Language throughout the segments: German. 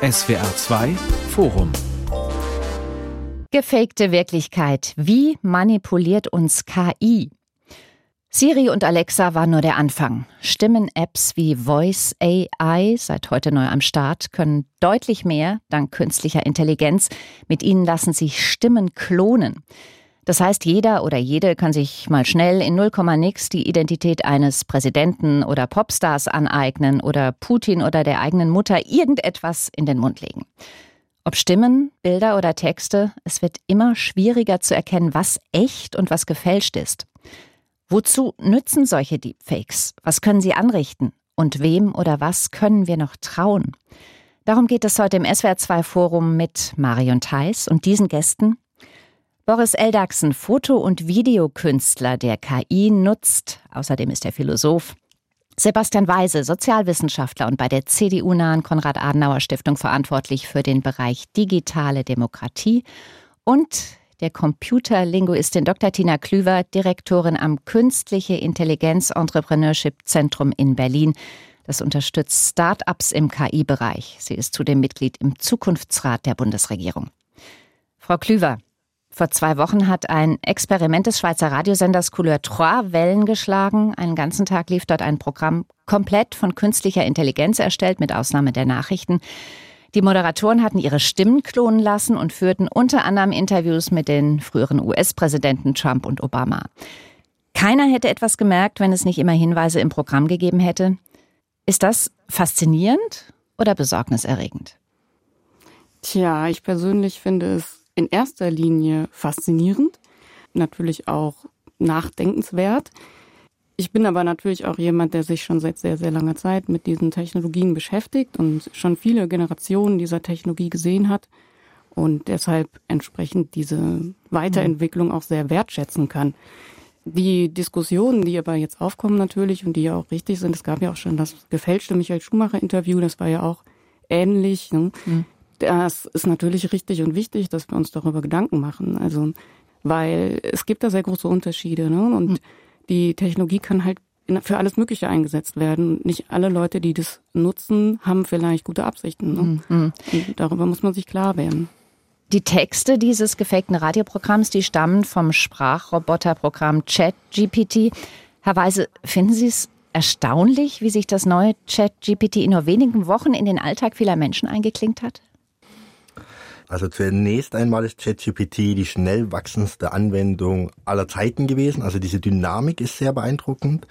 SWR 2 Forum Gefakte Wirklichkeit. Wie manipuliert uns KI? Siri und Alexa waren nur der Anfang. Stimmen-Apps wie Voice AI, seit heute neu am Start, können deutlich mehr dank künstlicher Intelligenz. Mit ihnen lassen sich Stimmen klonen. Das heißt, jeder oder jede kann sich mal schnell in 0, nix die Identität eines Präsidenten oder Popstars aneignen oder Putin oder der eigenen Mutter irgendetwas in den Mund legen. Ob Stimmen, Bilder oder Texte, es wird immer schwieriger zu erkennen, was echt und was gefälscht ist. Wozu nützen solche Deepfakes? Was können sie anrichten? Und wem oder was können wir noch trauen? Darum geht es heute im SWR2 Forum mit Marion Theis und diesen Gästen. Boris Eldachsen, Foto- und Videokünstler, der KI nutzt. Außerdem ist er Philosoph. Sebastian Weise, Sozialwissenschaftler und bei der CDU-nahen Konrad-Adenauer-Stiftung verantwortlich für den Bereich digitale Demokratie. Und der Computerlinguistin Dr. Tina Klüver, Direktorin am Künstliche Intelligenz Entrepreneurship Zentrum in Berlin. Das unterstützt Start-ups im KI-Bereich. Sie ist zudem Mitglied im Zukunftsrat der Bundesregierung. Frau Klüver, vor zwei Wochen hat ein Experiment des Schweizer Radiosenders Couleur 3 Wellen geschlagen. Einen ganzen Tag lief dort ein Programm komplett von künstlicher Intelligenz erstellt, mit Ausnahme der Nachrichten. Die Moderatoren hatten ihre Stimmen klonen lassen und führten unter anderem Interviews mit den früheren US-Präsidenten Trump und Obama. Keiner hätte etwas gemerkt, wenn es nicht immer Hinweise im Programm gegeben hätte. Ist das faszinierend oder besorgniserregend? Tja, ich persönlich finde es in erster Linie faszinierend, natürlich auch nachdenkenswert. Ich bin aber natürlich auch jemand, der sich schon seit sehr, sehr langer Zeit mit diesen Technologien beschäftigt und schon viele Generationen dieser Technologie gesehen hat und deshalb entsprechend diese Weiterentwicklung auch sehr wertschätzen kann. Die Diskussionen, die aber jetzt aufkommen natürlich und die ja auch richtig sind, es gab ja auch schon das gefälschte Michael Schumacher Interview, das war ja auch ähnlich. Ne? Mhm das ist natürlich richtig und wichtig, dass wir uns darüber Gedanken machen. Also, weil es gibt da sehr große Unterschiede, ne? Und mhm. die Technologie kann halt für alles Mögliche eingesetzt werden. Nicht alle Leute, die das nutzen, haben vielleicht gute Absichten. Ne? Mhm. darüber muss man sich klar werden. Die Texte dieses gefakten Radioprogramms, die stammen vom Sprachroboterprogramm ChatGPT. Herr Weise, finden Sie es erstaunlich, wie sich das neue ChatGPT in nur wenigen Wochen in den Alltag vieler Menschen eingeklinkt hat? Also zunächst einmal ist ChatGPT die schnell wachsendste Anwendung aller Zeiten gewesen. Also diese Dynamik ist sehr beeindruckend.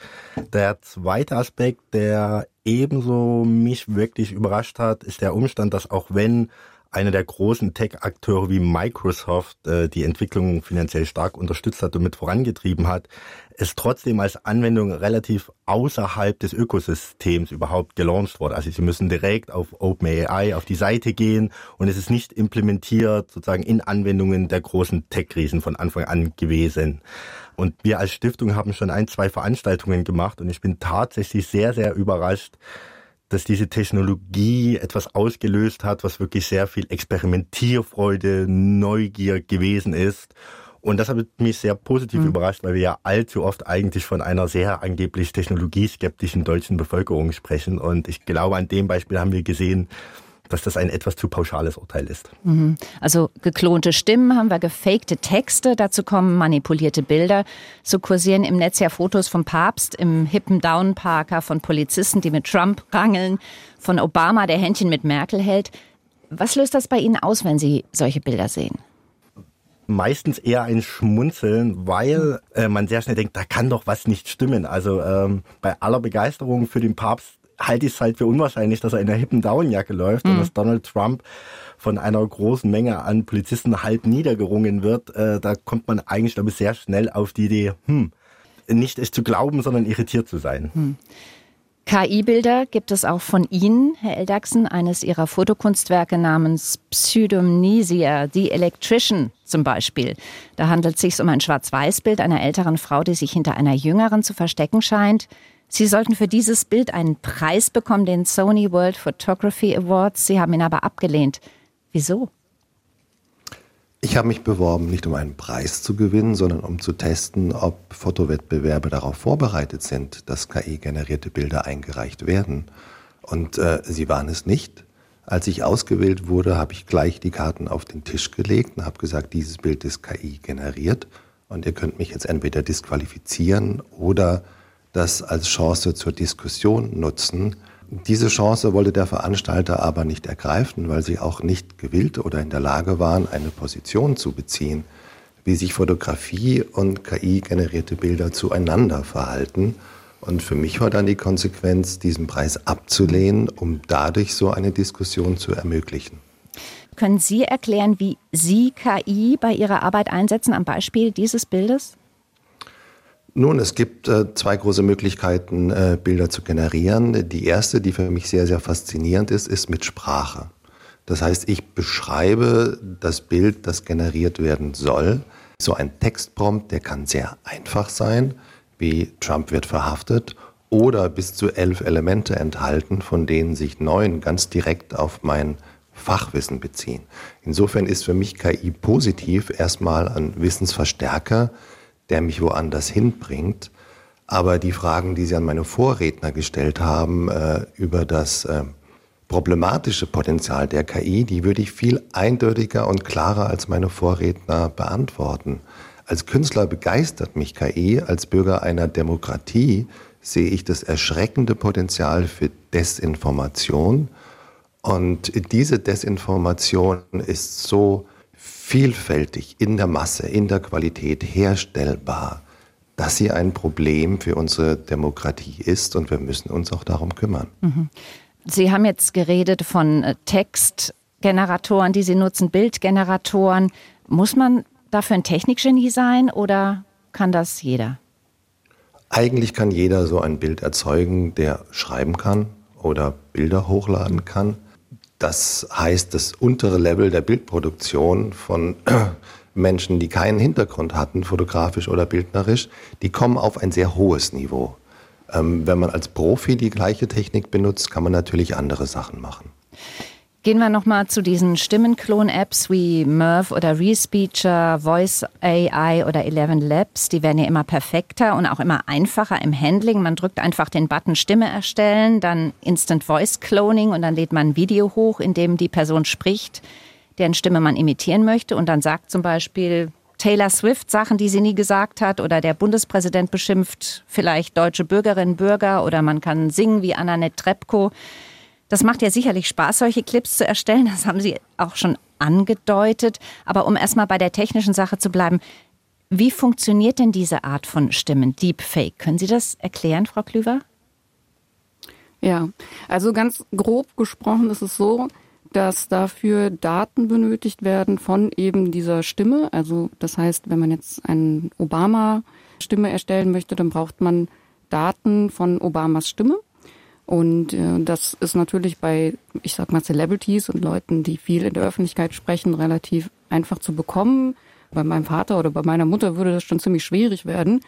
Der zweite Aspekt, der ebenso mich wirklich überrascht hat, ist der Umstand, dass auch wenn einer der großen Tech-Akteure wie Microsoft äh, die Entwicklung finanziell stark unterstützt hat und mit vorangetrieben hat, es trotzdem als Anwendung relativ außerhalb des Ökosystems überhaupt gelauncht wurde. Also Sie müssen direkt auf OpenAI auf die Seite gehen und es ist nicht implementiert sozusagen in Anwendungen der großen Tech-Riesen von Anfang an gewesen. Und wir als Stiftung haben schon ein, zwei Veranstaltungen gemacht und ich bin tatsächlich sehr, sehr überrascht, dass diese Technologie etwas ausgelöst hat, was wirklich sehr viel Experimentierfreude, Neugier gewesen ist. Und das hat mich sehr positiv mhm. überrascht, weil wir ja allzu oft eigentlich von einer sehr angeblich technologieskeptischen deutschen Bevölkerung sprechen. Und ich glaube, an dem Beispiel haben wir gesehen, dass das ein etwas zu pauschales Urteil ist. Mhm. Also geklonte Stimmen haben wir, gefakte Texte, dazu kommen manipulierte Bilder. So kursieren im Netz ja Fotos vom Papst im hippen Downparker, von Polizisten, die mit Trump rangeln, von Obama, der Händchen mit Merkel hält. Was löst das bei Ihnen aus, wenn Sie solche Bilder sehen? meistens eher ein Schmunzeln, weil äh, man sehr schnell denkt, da kann doch was nicht stimmen. Also ähm, bei aller Begeisterung für den Papst halte ich es halt für unwahrscheinlich, dass er in der hippen Downjacke läuft mhm. und dass Donald Trump von einer großen Menge an Polizisten halb niedergerungen wird. Äh, da kommt man eigentlich, glaube ich, sehr schnell auf die Idee, hm, nicht es zu glauben, sondern irritiert zu sein. Hm. KI-Bilder gibt es auch von Ihnen, Herr Eldachsen, eines Ihrer Fotokunstwerke namens Pseudomnesia, The Electrician zum Beispiel. Da handelt es sich um ein Schwarz-Weiß-Bild einer älteren Frau, die sich hinter einer jüngeren zu verstecken scheint. Sie sollten für dieses Bild einen Preis bekommen, den Sony World Photography Awards. Sie haben ihn aber abgelehnt. Wieso? Ich habe mich beworben, nicht um einen Preis zu gewinnen, sondern um zu testen, ob Fotowettbewerbe darauf vorbereitet sind, dass KI-generierte Bilder eingereicht werden. Und äh, sie waren es nicht. Als ich ausgewählt wurde, habe ich gleich die Karten auf den Tisch gelegt und habe gesagt, dieses Bild ist KI generiert und ihr könnt mich jetzt entweder disqualifizieren oder das als Chance zur Diskussion nutzen. Diese Chance wollte der Veranstalter aber nicht ergreifen, weil sie auch nicht gewillt oder in der Lage waren, eine Position zu beziehen, wie sich Fotografie und KI-generierte Bilder zueinander verhalten. Und für mich war dann die Konsequenz, diesen Preis abzulehnen, um dadurch so eine Diskussion zu ermöglichen. Können Sie erklären, wie Sie KI bei Ihrer Arbeit einsetzen, am Beispiel dieses Bildes? Nun, es gibt äh, zwei große Möglichkeiten, äh, Bilder zu generieren. Die erste, die für mich sehr, sehr faszinierend ist, ist mit Sprache. Das heißt, ich beschreibe das Bild, das generiert werden soll. So ein Textprompt, der kann sehr einfach sein wie Trump wird verhaftet oder bis zu elf Elemente enthalten, von denen sich neun ganz direkt auf mein Fachwissen beziehen. Insofern ist für mich KI positiv erstmal ein Wissensverstärker, der mich woanders hinbringt. Aber die Fragen, die Sie an meine Vorredner gestellt haben äh, über das äh, problematische Potenzial der KI, die würde ich viel eindeutiger und klarer als meine Vorredner beantworten. Als Künstler begeistert mich KI, als Bürger einer Demokratie sehe ich das erschreckende Potenzial für Desinformation. Und diese Desinformation ist so vielfältig in der Masse, in der Qualität herstellbar, dass sie ein Problem für unsere Demokratie ist und wir müssen uns auch darum kümmern. Mhm. Sie haben jetzt geredet von äh, Textgeneratoren, die Sie nutzen, Bildgeneratoren. Muss man dafür ein Technikgenie sein oder kann das jeder? Eigentlich kann jeder so ein Bild erzeugen, der schreiben kann oder Bilder hochladen kann. Das heißt, das untere Level der Bildproduktion von Menschen, die keinen Hintergrund hatten, fotografisch oder bildnerisch, die kommen auf ein sehr hohes Niveau. Ähm, wenn man als Profi die gleiche Technik benutzt, kann man natürlich andere Sachen machen. Gehen wir nochmal zu diesen Stimmenklon-Apps wie Merv oder Respeecher, Voice AI oder Eleven Labs. Die werden ja immer perfekter und auch immer einfacher im Handling. Man drückt einfach den Button Stimme erstellen, dann Instant Voice Cloning und dann lädt man ein Video hoch, in dem die Person spricht, deren Stimme man imitieren möchte und dann sagt zum Beispiel Taylor Swift Sachen, die sie nie gesagt hat oder der Bundespräsident beschimpft vielleicht deutsche Bürgerinnen und Bürger oder man kann singen wie Annanette Trepko. Das macht ja sicherlich Spaß, solche Clips zu erstellen. Das haben Sie auch schon angedeutet. Aber um erstmal bei der technischen Sache zu bleiben, wie funktioniert denn diese Art von Stimmen, Deepfake? Können Sie das erklären, Frau Klüver? Ja, also ganz grob gesprochen ist es so, dass dafür Daten benötigt werden von eben dieser Stimme. Also das heißt, wenn man jetzt eine Obama-Stimme erstellen möchte, dann braucht man Daten von Obamas Stimme. Und äh, das ist natürlich bei, ich sag mal, Celebrities und Leuten, die viel in der Öffentlichkeit sprechen, relativ einfach zu bekommen. Bei meinem Vater oder bei meiner Mutter würde das schon ziemlich schwierig werden.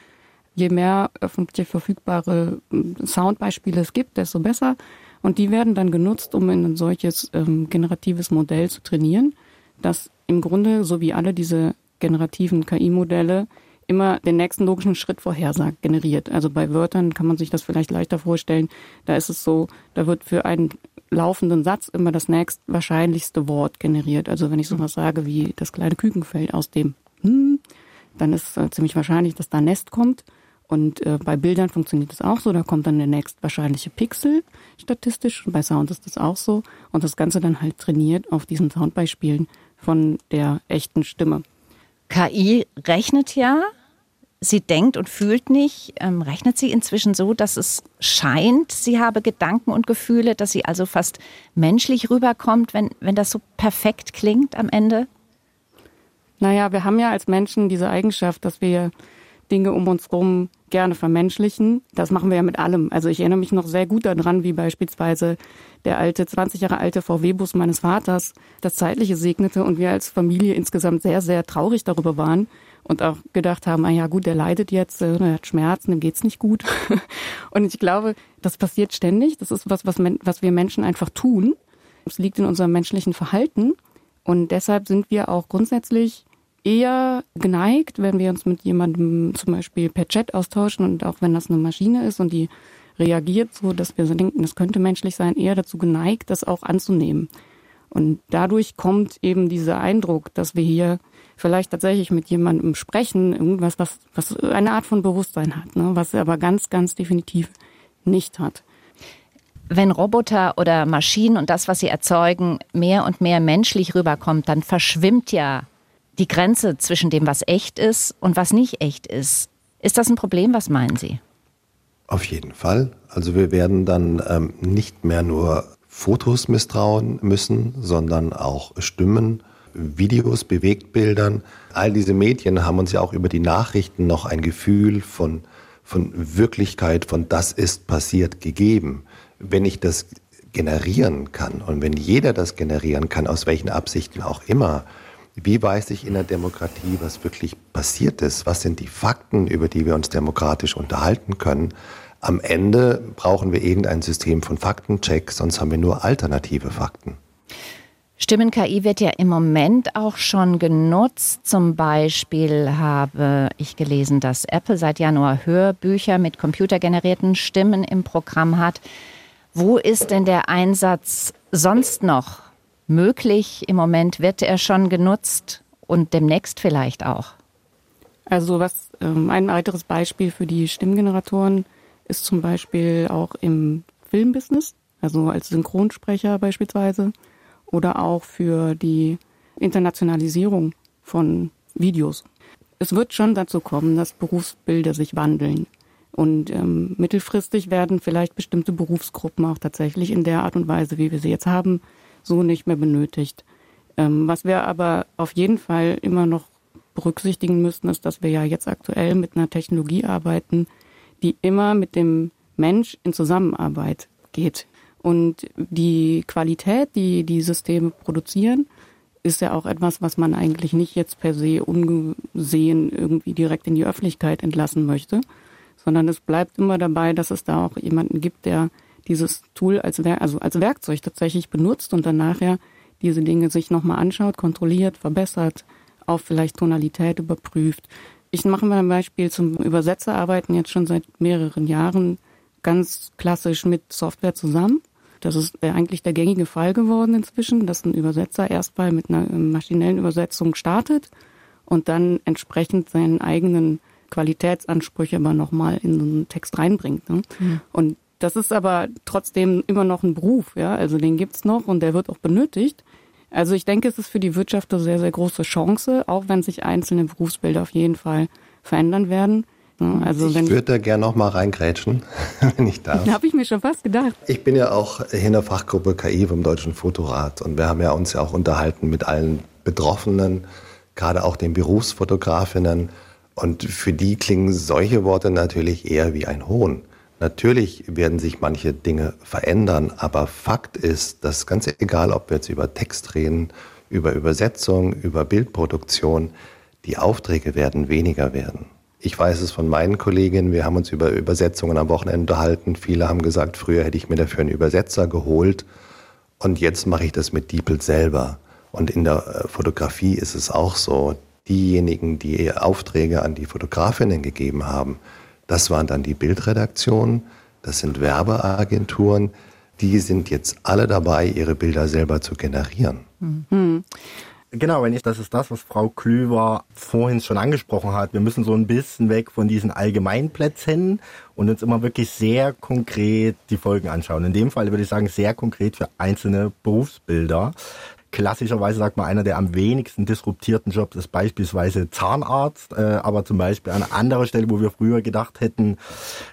Je mehr öffentlich verfügbare hm, Soundbeispiele es gibt, desto besser. Und die werden dann genutzt, um in ein solches ähm, generatives Modell zu trainieren, das im Grunde, so wie alle diese generativen KI-Modelle, immer den nächsten logischen Schritt vorhersagt, generiert. Also bei Wörtern kann man sich das vielleicht leichter vorstellen. Da ist es so, da wird für einen laufenden Satz immer das nächst wahrscheinlichste Wort generiert. Also wenn ich sowas sage wie das kleine Kükenfeld aus dem hm, dann ist äh, ziemlich wahrscheinlich, dass da Nest kommt. Und äh, bei Bildern funktioniert das auch so. Da kommt dann der nächst wahrscheinliche Pixel statistisch. Und bei Sound ist das auch so. Und das Ganze dann halt trainiert auf diesen Soundbeispielen von der echten Stimme. KI rechnet ja sie denkt und fühlt nicht, ähm, rechnet sie inzwischen so, dass es scheint, sie habe Gedanken und Gefühle, dass sie also fast menschlich rüberkommt, wenn, wenn das so perfekt klingt am Ende? Naja, wir haben ja als Menschen diese Eigenschaft, dass wir Dinge um uns herum gerne vermenschlichen. Das machen wir ja mit allem. Also ich erinnere mich noch sehr gut daran, wie beispielsweise der alte, 20 Jahre alte VW-Bus meines Vaters das Zeitliche segnete und wir als Familie insgesamt sehr, sehr traurig darüber waren, und auch gedacht haben, ah ja gut, der leidet jetzt, äh, er hat Schmerzen, dem geht's nicht gut. und ich glaube, das passiert ständig. Das ist was, was, was wir Menschen einfach tun. Es liegt in unserem menschlichen Verhalten. Und deshalb sind wir auch grundsätzlich eher geneigt, wenn wir uns mit jemandem zum Beispiel per Chat austauschen und auch wenn das eine Maschine ist und die reagiert so, dass wir so denken, das könnte menschlich sein, eher dazu geneigt, das auch anzunehmen. Und dadurch kommt eben dieser Eindruck, dass wir hier vielleicht tatsächlich mit jemandem sprechen, irgendwas, was, was eine Art von Bewusstsein hat, ne? was er aber ganz, ganz definitiv nicht hat. Wenn Roboter oder Maschinen und das, was sie erzeugen, mehr und mehr menschlich rüberkommt, dann verschwimmt ja die Grenze zwischen dem, was echt ist und was nicht echt ist. Ist das ein Problem? Was meinen Sie? Auf jeden Fall. Also wir werden dann ähm, nicht mehr nur Fotos misstrauen müssen, sondern auch Stimmen, Videos, Bewegtbildern. All diese Medien haben uns ja auch über die Nachrichten noch ein Gefühl von, von Wirklichkeit, von das ist passiert gegeben. Wenn ich das generieren kann und wenn jeder das generieren kann, aus welchen Absichten auch immer, wie weiß ich in der Demokratie, was wirklich passiert ist? Was sind die Fakten, über die wir uns demokratisch unterhalten können? Am Ende brauchen wir irgendein System von Faktenchecks, sonst haben wir nur alternative Fakten. Stimmen-KI wird ja im Moment auch schon genutzt. Zum Beispiel habe ich gelesen, dass Apple seit Januar Hörbücher mit computergenerierten Stimmen im Programm hat. Wo ist denn der Einsatz sonst noch möglich? Im Moment wird er schon genutzt und demnächst vielleicht auch. Also was ähm, ein weiteres Beispiel für die Stimmgeneratoren ist zum Beispiel auch im Filmbusiness, also als Synchronsprecher beispielsweise oder auch für die Internationalisierung von Videos. Es wird schon dazu kommen, dass Berufsbilder sich wandeln. Und ähm, mittelfristig werden vielleicht bestimmte Berufsgruppen auch tatsächlich in der Art und Weise, wie wir sie jetzt haben, so nicht mehr benötigt. Ähm, was wir aber auf jeden Fall immer noch berücksichtigen müssen, ist, dass wir ja jetzt aktuell mit einer Technologie arbeiten, die immer mit dem Mensch in Zusammenarbeit geht. Und die Qualität, die die Systeme produzieren, ist ja auch etwas, was man eigentlich nicht jetzt per se ungesehen irgendwie direkt in die Öffentlichkeit entlassen möchte, sondern es bleibt immer dabei, dass es da auch jemanden gibt, der dieses Tool als, Wer also als Werkzeug tatsächlich benutzt und dann nachher diese Dinge sich nochmal anschaut, kontrolliert, verbessert, auch vielleicht Tonalität überprüft. Ich mache mal ein Beispiel zum Übersetzerarbeiten jetzt schon seit mehreren Jahren ganz klassisch mit Software zusammen. Das ist eigentlich der gängige Fall geworden inzwischen, dass ein Übersetzer erstmal mit einer maschinellen Übersetzung startet und dann entsprechend seinen eigenen Qualitätsansprüche aber nochmal in so einen Text reinbringt. Ne? Mhm. Und das ist aber trotzdem immer noch ein Beruf, ja. Also den gibt's noch und der wird auch benötigt. Also ich denke, es ist für die Wirtschaft eine sehr, sehr große Chance, auch wenn sich einzelne Berufsbilder auf jeden Fall verändern werden. Also ich würde da gerne noch mal reingrätschen, wenn ich darf. Da habe ich mir schon fast gedacht. Ich bin ja auch in der Fachgruppe KI vom Deutschen Fotorat und wir haben ja uns ja auch unterhalten mit allen Betroffenen, gerade auch den Berufsfotografinnen. Und für die klingen solche Worte natürlich eher wie ein Hohn. Natürlich werden sich manche Dinge verändern, aber Fakt ist, dass ganz egal, ob wir jetzt über Text reden, über Übersetzung, über Bildproduktion, die Aufträge werden weniger werden. Ich weiß es von meinen Kolleginnen, wir haben uns über Übersetzungen am Wochenende unterhalten. Viele haben gesagt, früher hätte ich mir dafür einen Übersetzer geholt und jetzt mache ich das mit DeepL selber. Und in der äh, Fotografie ist es auch so. Diejenigen, die Aufträge an die Fotografinnen gegeben haben, das waren dann die Bildredaktionen, das sind Werbeagenturen, die sind jetzt alle dabei, ihre Bilder selber zu generieren. Mhm. Genau, wenn ich, das ist das, was Frau Klüver vorhin schon angesprochen hat. Wir müssen so ein bisschen weg von diesen Allgemeinplätzen und uns immer wirklich sehr konkret die Folgen anschauen. In dem Fall würde ich sagen, sehr konkret für einzelne Berufsbilder klassischerweise sagt man, einer der am wenigsten disruptierten Jobs ist beispielsweise Zahnarzt, äh, aber zum Beispiel an anderer Stelle, wo wir früher gedacht hätten,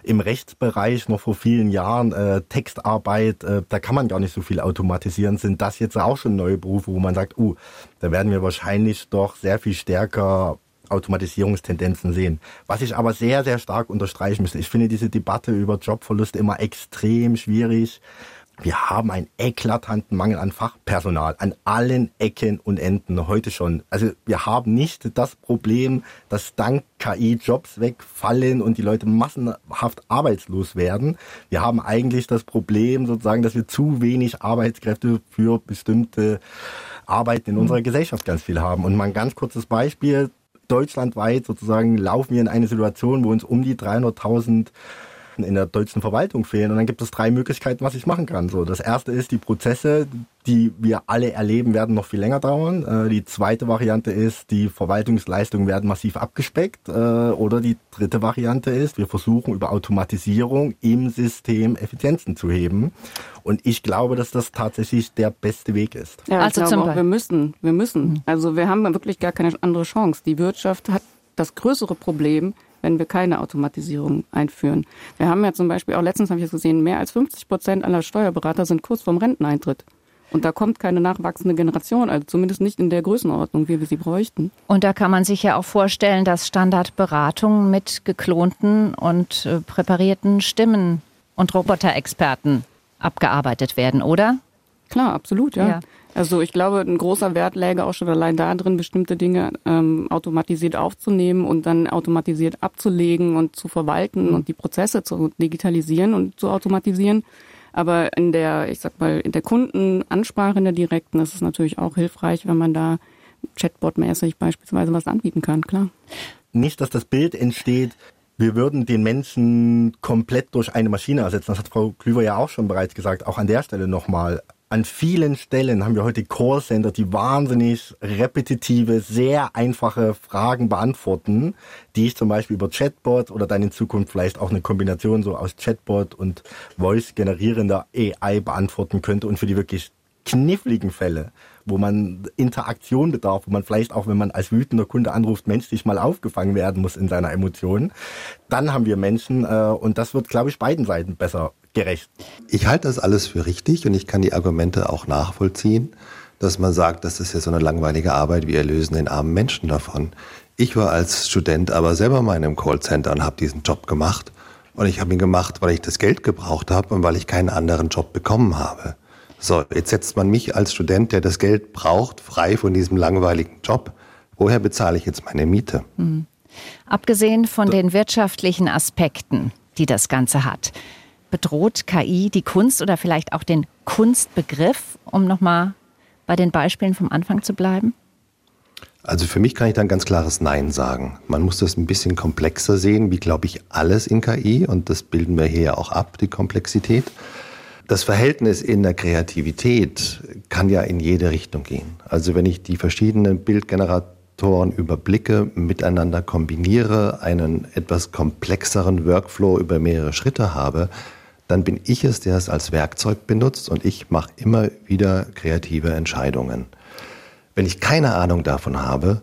im Rechtsbereich noch vor vielen Jahren äh, Textarbeit, äh, da kann man gar nicht so viel automatisieren, sind das jetzt auch schon neue Berufe, wo man sagt, uh, da werden wir wahrscheinlich doch sehr viel stärker Automatisierungstendenzen sehen. Was ich aber sehr, sehr stark unterstreichen müsste, ich finde diese Debatte über Jobverluste immer extrem schwierig wir haben einen eklatanten Mangel an Fachpersonal an allen Ecken und Enden heute schon. Also wir haben nicht das Problem, dass dank KI Jobs wegfallen und die Leute massenhaft arbeitslos werden. Wir haben eigentlich das Problem sozusagen, dass wir zu wenig Arbeitskräfte für bestimmte Arbeiten in unserer Gesellschaft ganz viel haben. Und mal ein ganz kurzes Beispiel. Deutschlandweit sozusagen laufen wir in eine Situation, wo uns um die 300.000 in der deutschen Verwaltung fehlen. Und dann gibt es drei Möglichkeiten, was ich machen kann. So, das erste ist, die Prozesse, die wir alle erleben, werden noch viel länger dauern. Äh, die zweite Variante ist, die Verwaltungsleistungen werden massiv abgespeckt. Äh, oder die dritte Variante ist, wir versuchen über Automatisierung im System Effizienzen zu heben. Und ich glaube, dass das tatsächlich der beste Weg ist. Ja, also glaube auch, wir müssen, wir müssen. Mhm. Also wir haben wirklich gar keine andere Chance. Die Wirtschaft hat das größere Problem, wenn wir keine Automatisierung einführen. Wir haben ja zum Beispiel auch letztens habe ich es gesehen, mehr als 50 Prozent aller Steuerberater sind kurz vorm Renteneintritt. Und da kommt keine nachwachsende Generation, also zumindest nicht in der Größenordnung, wie wir sie bräuchten. Und da kann man sich ja auch vorstellen, dass Standardberatungen mit geklonten und äh, präparierten Stimmen und Roboterexperten abgearbeitet werden, oder? Klar, absolut, ja. ja. Also ich glaube, ein großer Wert läge auch schon allein darin, bestimmte Dinge ähm, automatisiert aufzunehmen und dann automatisiert abzulegen und zu verwalten und die Prozesse zu digitalisieren und zu automatisieren. Aber in der, ich sag mal, in der Kundenansprache in der direkten ist es natürlich auch hilfreich, wenn man da Chatbot-mäßig beispielsweise was anbieten kann, klar. Nicht, dass das Bild entsteht, wir würden den Menschen komplett durch eine Maschine ersetzen. Das hat Frau Klüver ja auch schon bereits gesagt. Auch an der Stelle nochmal an vielen Stellen haben wir heute Callcenter, die wahnsinnig repetitive, sehr einfache Fragen beantworten, die ich zum Beispiel über Chatbot oder dann in Zukunft vielleicht auch eine Kombination so aus Chatbot und Voice generierender AI beantworten könnte und für die wirklich kniffligen Fälle, wo man Interaktion bedarf, wo man vielleicht auch, wenn man als wütender Kunde anruft, menschlich mal aufgefangen werden muss in seiner Emotion, dann haben wir Menschen äh, und das wird, glaube ich, beiden Seiten besser gerecht. Ich halte das alles für richtig und ich kann die Argumente auch nachvollziehen, dass man sagt, das ist ja so eine langweilige Arbeit, wir erlösen den armen Menschen davon. Ich war als Student aber selber mal in einem Callcenter und habe diesen Job gemacht. Und ich habe ihn gemacht, weil ich das Geld gebraucht habe und weil ich keinen anderen Job bekommen habe. So, jetzt setzt man mich als Student, der das Geld braucht, frei von diesem langweiligen Job. Woher bezahle ich jetzt meine Miete? Mhm. Abgesehen von den wirtschaftlichen Aspekten, die das Ganze hat, bedroht KI die Kunst oder vielleicht auch den Kunstbegriff, um nochmal bei den Beispielen vom Anfang zu bleiben? Also für mich kann ich da ein ganz klares Nein sagen. Man muss das ein bisschen komplexer sehen, wie glaube ich alles in KI und das bilden wir hier ja auch ab, die Komplexität. Das Verhältnis in der Kreativität kann ja in jede Richtung gehen. Also wenn ich die verschiedenen Bildgeneratoren überblicke, miteinander kombiniere, einen etwas komplexeren Workflow über mehrere Schritte habe, dann bin ich es, der es als Werkzeug benutzt und ich mache immer wieder kreative Entscheidungen. Wenn ich keine Ahnung davon habe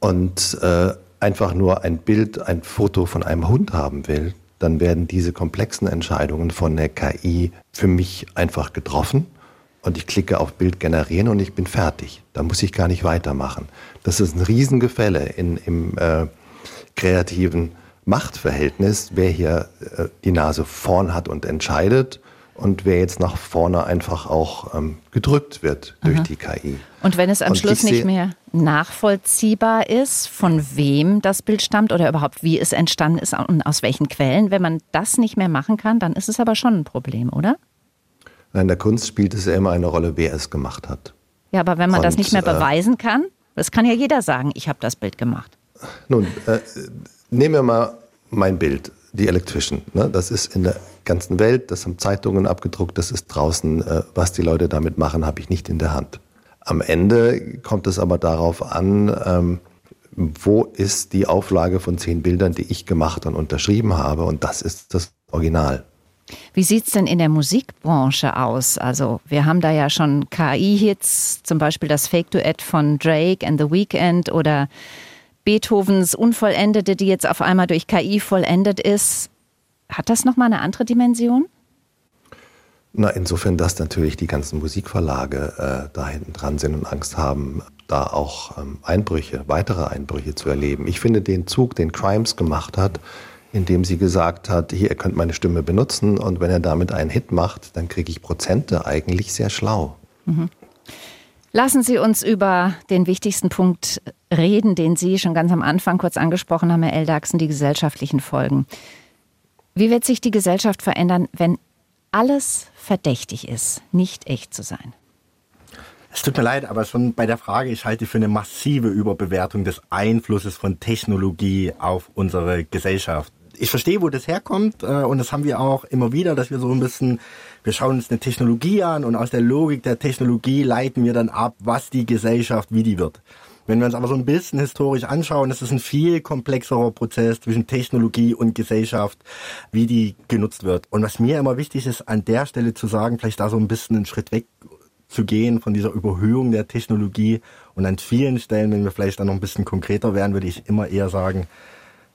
und äh, einfach nur ein Bild, ein Foto von einem Hund haben will, dann werden diese komplexen Entscheidungen von der KI für mich einfach getroffen und ich klicke auf Bild generieren und ich bin fertig. Da muss ich gar nicht weitermachen. Das ist ein Riesengefälle in, im äh, kreativen Machtverhältnis, wer hier äh, die Nase vorn hat und entscheidet und wer jetzt nach vorne einfach auch ähm, gedrückt wird durch Aha. die KI. Und wenn es am und Schluss nicht mehr nachvollziehbar ist, von wem das Bild stammt oder überhaupt wie es entstanden ist und aus welchen Quellen, wenn man das nicht mehr machen kann, dann ist es aber schon ein Problem, oder? In der Kunst spielt es ja immer eine Rolle, wer es gemacht hat. Ja, aber wenn man und, das nicht mehr äh, beweisen kann, das kann ja jeder sagen, ich habe das Bild gemacht. Nun, äh, nehmen wir mal mein Bild, die Electrician. Ne? Das ist in der ganzen Welt, das haben Zeitungen abgedruckt, das ist draußen. Äh, was die Leute damit machen, habe ich nicht in der Hand. Am Ende kommt es aber darauf an, ähm, wo ist die Auflage von zehn Bildern, die ich gemacht und unterschrieben habe. Und das ist das Original. Wie sieht es denn in der Musikbranche aus? Also wir haben da ja schon KI-Hits, zum Beispiel das Fake-Duett von Drake and The Weeknd oder Beethovens Unvollendete, die jetzt auf einmal durch KI vollendet ist. Hat das nochmal eine andere Dimension? Na, insofern, dass natürlich die ganzen Musikverlage äh, da hinten dran sind und Angst haben, da auch ähm, Einbrüche, weitere Einbrüche zu erleben. Ich finde den Zug, den Crimes gemacht hat, indem sie gesagt hat, hier, ihr könnt meine Stimme benutzen und wenn er damit einen Hit macht, dann kriege ich Prozente, eigentlich sehr schlau. Mhm. Lassen Sie uns über den wichtigsten Punkt reden, den Sie schon ganz am Anfang kurz angesprochen haben, Herr Eldachsen, die gesellschaftlichen Folgen. Wie wird sich die Gesellschaft verändern, wenn alles verdächtig ist, nicht echt zu sein? Es tut mir leid, aber schon bei der Frage, ich halte für eine massive Überbewertung des Einflusses von Technologie auf unsere Gesellschaft ich verstehe, wo das herkommt äh, und das haben wir auch immer wieder, dass wir so ein bisschen, wir schauen uns eine Technologie an und aus der Logik der Technologie leiten wir dann ab, was die Gesellschaft, wie die wird. Wenn wir uns aber so ein bisschen historisch anschauen, ist es ein viel komplexerer Prozess zwischen Technologie und Gesellschaft, wie die genutzt wird. Und was mir immer wichtig ist, an der Stelle zu sagen, vielleicht da so ein bisschen einen Schritt weg zu gehen von dieser Überhöhung der Technologie und an vielen Stellen, wenn wir vielleicht dann noch ein bisschen konkreter wären, würde ich immer eher sagen,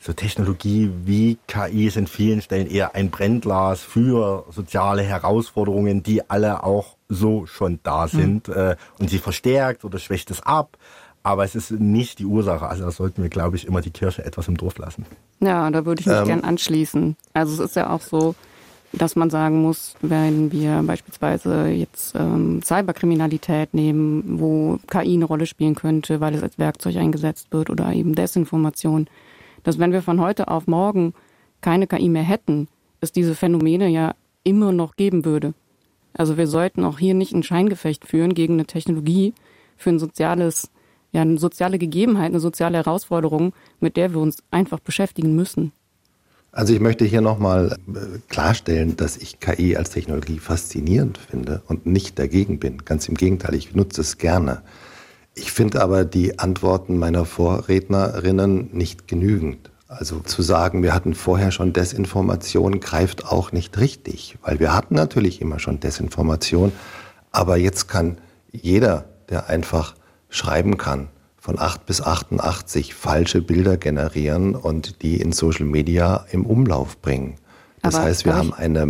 so Technologie wie KI ist in vielen Stellen eher ein Brennglas für soziale Herausforderungen, die alle auch so schon da hm. sind. Mhm. und sie verstärkt oder schwächt es ab. Aber es ist nicht die Ursache. Also da sollten wir, glaube ich, immer die Kirche etwas im Dorf lassen. Ja, da würde ich mich ähm, gern anschließen. Also es ist ja auch so, dass man sagen muss, wenn wir beispielsweise jetzt ähm, Cyberkriminalität nehmen, wo KI eine Rolle spielen könnte, weil es als Werkzeug eingesetzt wird oder eben Desinformation, dass wenn wir von heute auf morgen keine KI mehr hätten, es diese Phänomene ja immer noch geben würde. Also wir sollten auch hier nicht ein Scheingefecht führen gegen eine Technologie für ein soziales, ja, eine soziale Gegebenheit, eine soziale Herausforderung, mit der wir uns einfach beschäftigen müssen. Also ich möchte hier nochmal äh, klarstellen, dass ich KI als Technologie faszinierend finde und nicht dagegen bin. Ganz im Gegenteil, ich nutze es gerne. Ich finde aber die Antworten meiner Vorrednerinnen nicht genügend. Also zu sagen, wir hatten vorher schon Desinformation, greift auch nicht richtig, weil wir hatten natürlich immer schon Desinformation, aber jetzt kann jeder, der einfach schreiben kann, von 8 bis 88 falsche Bilder generieren und die in Social Media im Umlauf bringen. Das aber heißt, wir haben eine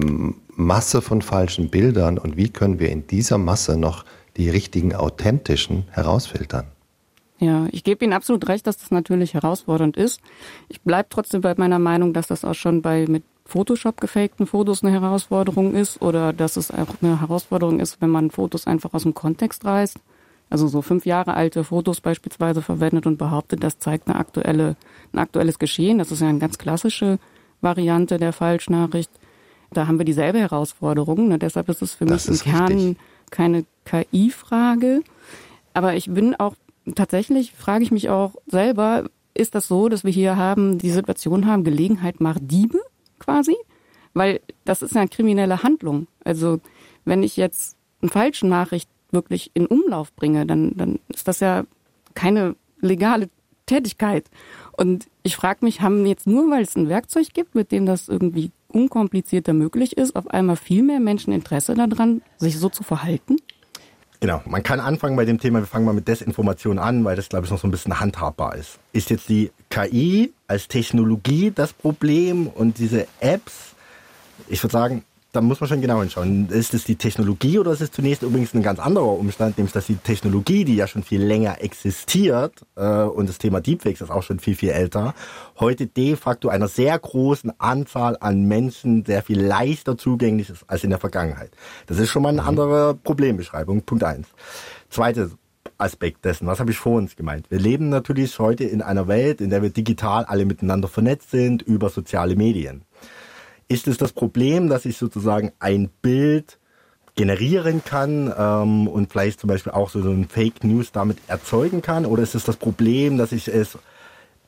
Masse von falschen Bildern und wie können wir in dieser Masse noch die richtigen, authentischen herausfiltern. Ja, ich gebe Ihnen absolut recht, dass das natürlich herausfordernd ist. Ich bleibe trotzdem bei meiner Meinung, dass das auch schon bei mit Photoshop gefakten Fotos eine Herausforderung ist oder dass es auch eine Herausforderung ist, wenn man Fotos einfach aus dem Kontext reißt. Also so fünf Jahre alte Fotos beispielsweise verwendet und behauptet, das zeigt eine aktuelle, ein aktuelles Geschehen. Das ist ja eine ganz klassische Variante der Falschnachricht. Da haben wir dieselbe Herausforderung. Ne? Deshalb ist es für das mich im Kern richtig keine KI-Frage. Aber ich bin auch tatsächlich, frage ich mich auch selber, ist das so, dass wir hier haben, die Situation haben, Gelegenheit macht Diebe quasi? Weil das ist eine kriminelle Handlung. Also wenn ich jetzt eine falsche Nachricht wirklich in Umlauf bringe, dann, dann ist das ja keine legale Tätigkeit. Und ich frage mich, haben jetzt nur, weil es ein Werkzeug gibt, mit dem das irgendwie unkomplizierter möglich ist, auf einmal viel mehr Menschen Interesse daran, sich so zu verhalten? Genau, man kann anfangen bei dem Thema, wir fangen mal mit Desinformation an, weil das, glaube ich, noch so ein bisschen handhabbar ist. Ist jetzt die KI als Technologie das Problem und diese Apps, ich würde sagen, da muss man schon genau hinschauen. Ist es die Technologie oder ist es zunächst übrigens ein ganz anderer Umstand, nämlich dass die Technologie, die ja schon viel länger existiert, äh, und das Thema Deepfakes ist auch schon viel, viel älter, heute de facto einer sehr großen Anzahl an Menschen sehr viel leichter zugänglich ist als in der Vergangenheit. Das ist schon mal eine mhm. andere Problembeschreibung. Punkt eins. Zweite Aspekt dessen, was habe ich vor uns gemeint? Wir leben natürlich heute in einer Welt, in der wir digital alle miteinander vernetzt sind über soziale Medien. Ist es das Problem, dass ich sozusagen ein Bild generieren kann ähm, und vielleicht zum Beispiel auch so ein Fake News damit erzeugen kann? Oder ist es das Problem, dass ich es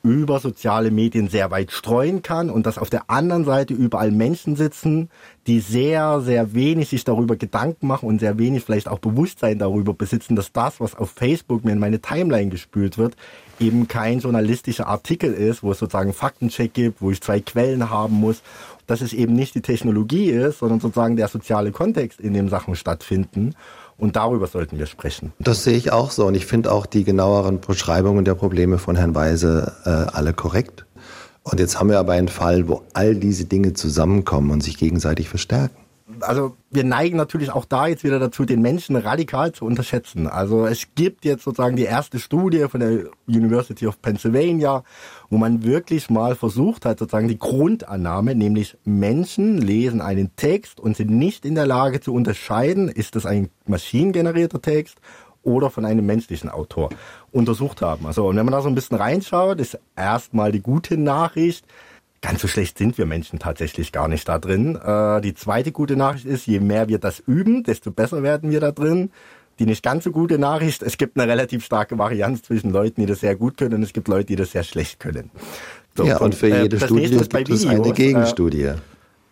über soziale Medien sehr weit streuen kann und dass auf der anderen Seite überall Menschen sitzen, die sehr, sehr wenig sich darüber Gedanken machen und sehr wenig vielleicht auch Bewusstsein darüber besitzen, dass das, was auf Facebook mir in meine Timeline gespült wird, eben kein journalistischer Artikel ist, wo es sozusagen Faktencheck gibt, wo ich zwei Quellen haben muss dass es eben nicht die Technologie ist, sondern sozusagen der soziale Kontext, in dem Sachen stattfinden. Und darüber sollten wir sprechen. Das sehe ich auch so. Und ich finde auch die genaueren Beschreibungen der Probleme von Herrn Weise äh, alle korrekt. Und jetzt haben wir aber einen Fall, wo all diese Dinge zusammenkommen und sich gegenseitig verstärken also wir neigen natürlich auch da jetzt wieder dazu, den Menschen radikal zu unterschätzen. Also es gibt jetzt sozusagen die erste Studie von der University of Pennsylvania, wo man wirklich mal versucht hat, sozusagen die Grundannahme, nämlich Menschen lesen einen Text und sind nicht in der Lage zu unterscheiden, ist das ein maschinengenerierter Text oder von einem menschlichen Autor untersucht haben. Also und wenn man da so ein bisschen reinschaut, ist erstmal die gute Nachricht, Ganz so schlecht sind wir Menschen tatsächlich gar nicht da drin. Äh, die zweite gute Nachricht ist, je mehr wir das üben, desto besser werden wir da drin. Die nicht ganz so gute Nachricht, es gibt eine relativ starke Varianz zwischen Leuten, die das sehr gut können und es gibt Leute, die das sehr schlecht können. So, ja, und für äh, jede Studie gibt es eine Gegenstudie. Äh,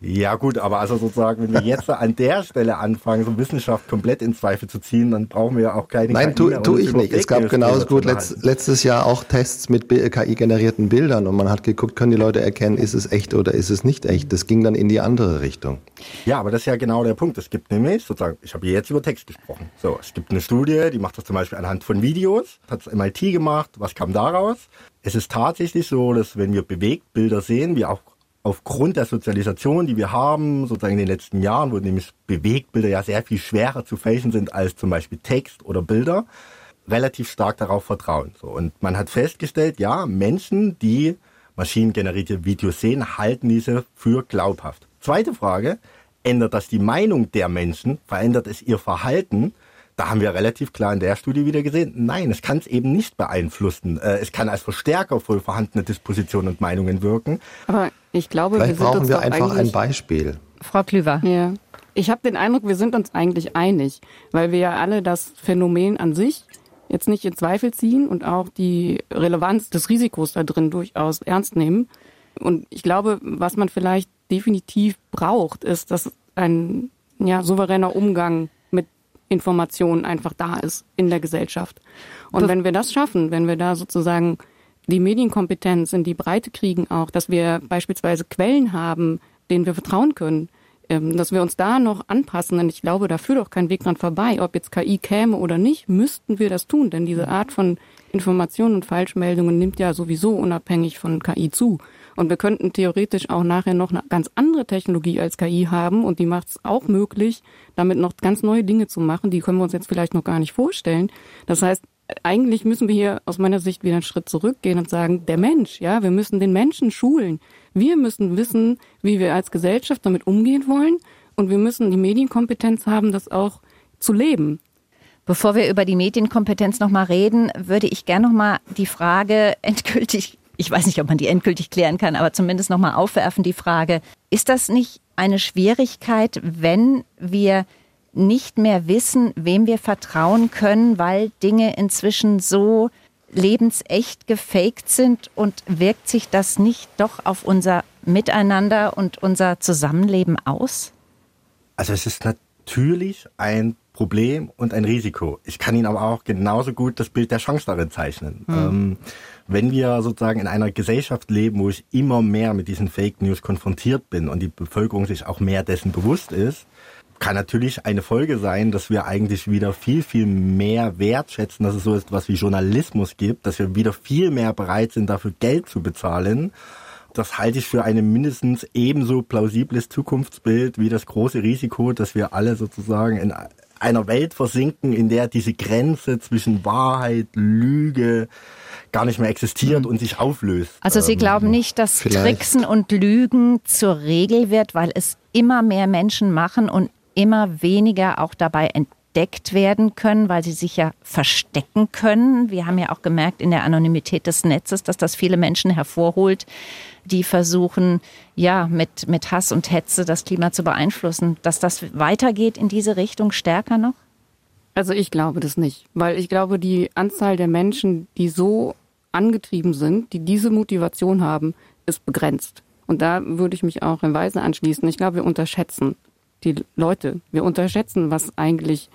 ja gut, aber also sozusagen, wenn wir jetzt an der Stelle anfangen, so Wissenschaft komplett in Zweifel zu ziehen, dann brauchen wir auch keine Nein, tu, tu ich nicht. Es gab genauso gut letzt, letztes Jahr auch Tests mit KI-generierten Bildern und man hat geguckt, können die Leute erkennen, ist es echt oder ist es nicht echt. Das ging dann in die andere Richtung. Ja, aber das ist ja genau der Punkt. Es gibt nämlich sozusagen, ich habe jetzt über Text gesprochen. So, es gibt eine Studie, die macht das zum Beispiel anhand von Videos, hat das MIT gemacht. Was kam daraus? Es ist tatsächlich so, dass wenn wir bewegt Bilder sehen, wir auch aufgrund der Sozialisation, die wir haben, sozusagen in den letzten Jahren, wo nämlich Bewegtbilder ja sehr viel schwerer zu fälschen sind als zum Beispiel Text oder Bilder, relativ stark darauf vertrauen. So, und man hat festgestellt, ja, Menschen, die maschinengenerierte Videos sehen, halten diese für glaubhaft. Zweite Frage, ändert das die Meinung der Menschen? Verändert es ihr Verhalten? Da haben wir relativ klar in der Studie wieder gesehen, nein, es kann es eben nicht beeinflussen. Äh, es kann als Verstärker für vorhandene Dispositionen und Meinungen wirken. Aber ich glaube, Vielleicht wir brauchen wir einfach ein Beispiel. Frau Klüver. Ja. Ich habe den Eindruck, wir sind uns eigentlich einig, weil wir ja alle das Phänomen an sich jetzt nicht in Zweifel ziehen und auch die Relevanz des Risikos da drin durchaus ernst nehmen. Und ich glaube, was man vielleicht definitiv braucht, ist, dass ein ja, souveräner Umgang Information einfach da ist in der Gesellschaft. Und wenn wir das schaffen, wenn wir da sozusagen die Medienkompetenz in die Breite kriegen auch, dass wir beispielsweise Quellen haben, denen wir vertrauen können, ähm, dass wir uns da noch anpassen, denn ich glaube, da führt auch kein Weg dran vorbei. Ob jetzt KI käme oder nicht, müssten wir das tun, denn diese Art von Informationen und Falschmeldungen nimmt ja sowieso unabhängig von KI zu. Und wir könnten theoretisch auch nachher noch eine ganz andere Technologie als KI haben und die macht es auch möglich, damit noch ganz neue Dinge zu machen. Die können wir uns jetzt vielleicht noch gar nicht vorstellen. Das heißt, eigentlich müssen wir hier aus meiner Sicht wieder einen Schritt zurückgehen und sagen, der Mensch, ja, wir müssen den Menschen schulen. Wir müssen wissen, wie wir als Gesellschaft damit umgehen wollen und wir müssen die Medienkompetenz haben, das auch zu leben. Bevor wir über die Medienkompetenz nochmal reden, würde ich gerne nochmal die Frage endgültig ich weiß nicht, ob man die endgültig klären kann, aber zumindest nochmal aufwerfen die Frage, ist das nicht eine Schwierigkeit, wenn wir nicht mehr wissen, wem wir vertrauen können, weil Dinge inzwischen so lebensecht gefaked sind und wirkt sich das nicht doch auf unser Miteinander und unser Zusammenleben aus? Also es ist natürlich ein Problem und ein Risiko. Ich kann Ihnen aber auch genauso gut das Bild der Chance darin zeichnen. Hm. Ähm, wenn wir sozusagen in einer Gesellschaft leben, wo ich immer mehr mit diesen Fake News konfrontiert bin und die Bevölkerung sich auch mehr dessen bewusst ist, kann natürlich eine Folge sein, dass wir eigentlich wieder viel, viel mehr wertschätzen, dass es so etwas wie Journalismus gibt, dass wir wieder viel mehr bereit sind, dafür Geld zu bezahlen. Das halte ich für ein mindestens ebenso plausibles Zukunftsbild wie das große Risiko, dass wir alle sozusagen in einer Welt versinken, in der diese Grenze zwischen Wahrheit, Lüge, gar nicht mehr existiert mhm. und sich auflöst. Also Sie ähm, glauben nicht, dass Vielleicht. Tricksen und Lügen zur Regel wird, weil es immer mehr Menschen machen und immer weniger auch dabei entdeckt werden können, weil sie sich ja verstecken können. Wir haben ja auch gemerkt in der Anonymität des Netzes, dass das viele Menschen hervorholt, die versuchen, ja, mit, mit Hass und Hetze das Klima zu beeinflussen. Dass das weitergeht in diese Richtung stärker noch? Also ich glaube das nicht, weil ich glaube, die Anzahl der Menschen, die so angetrieben sind, die diese Motivation haben, ist begrenzt. Und da würde ich mich auch im Weise anschließen. Ich glaube, wir unterschätzen die Leute. Wir unterschätzen, was eigentlich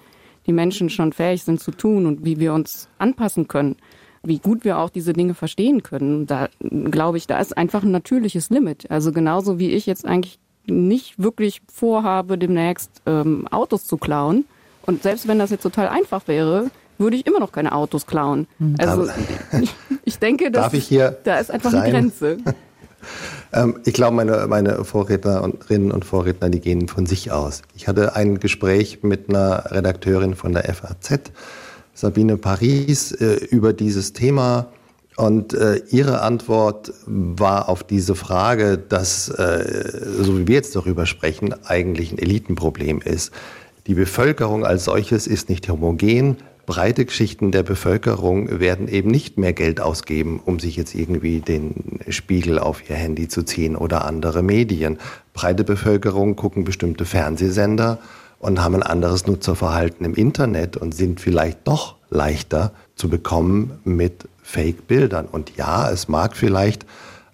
die Menschen schon fähig sind zu tun und wie wir uns anpassen können, wie gut wir auch diese Dinge verstehen können. Da glaube ich, da ist einfach ein natürliches Limit. Also genauso wie ich jetzt eigentlich nicht wirklich vorhabe, demnächst ähm, Autos zu klauen. Und selbst wenn das jetzt total einfach wäre, würde ich immer noch keine Autos klauen. Mhm. Also ich, denke, dass, ich da ist einfach rein? eine Grenze. ähm, ich glaube, meine, meine Vorrednerinnen und Vorredner, die gehen von sich aus. Ich hatte ein Gespräch mit einer Redakteurin von der FAZ, Sabine Paris, äh, über dieses Thema. Und äh, ihre Antwort war auf diese Frage, dass, äh, so wie wir jetzt darüber sprechen, eigentlich ein Elitenproblem ist. Die Bevölkerung als solches ist nicht homogen breite Schichten der Bevölkerung werden eben nicht mehr Geld ausgeben, um sich jetzt irgendwie den Spiegel auf ihr Handy zu ziehen oder andere Medien. Breite Bevölkerung gucken bestimmte Fernsehsender und haben ein anderes Nutzerverhalten im Internet und sind vielleicht doch leichter zu bekommen mit Fake-Bildern. Und ja, es mag vielleicht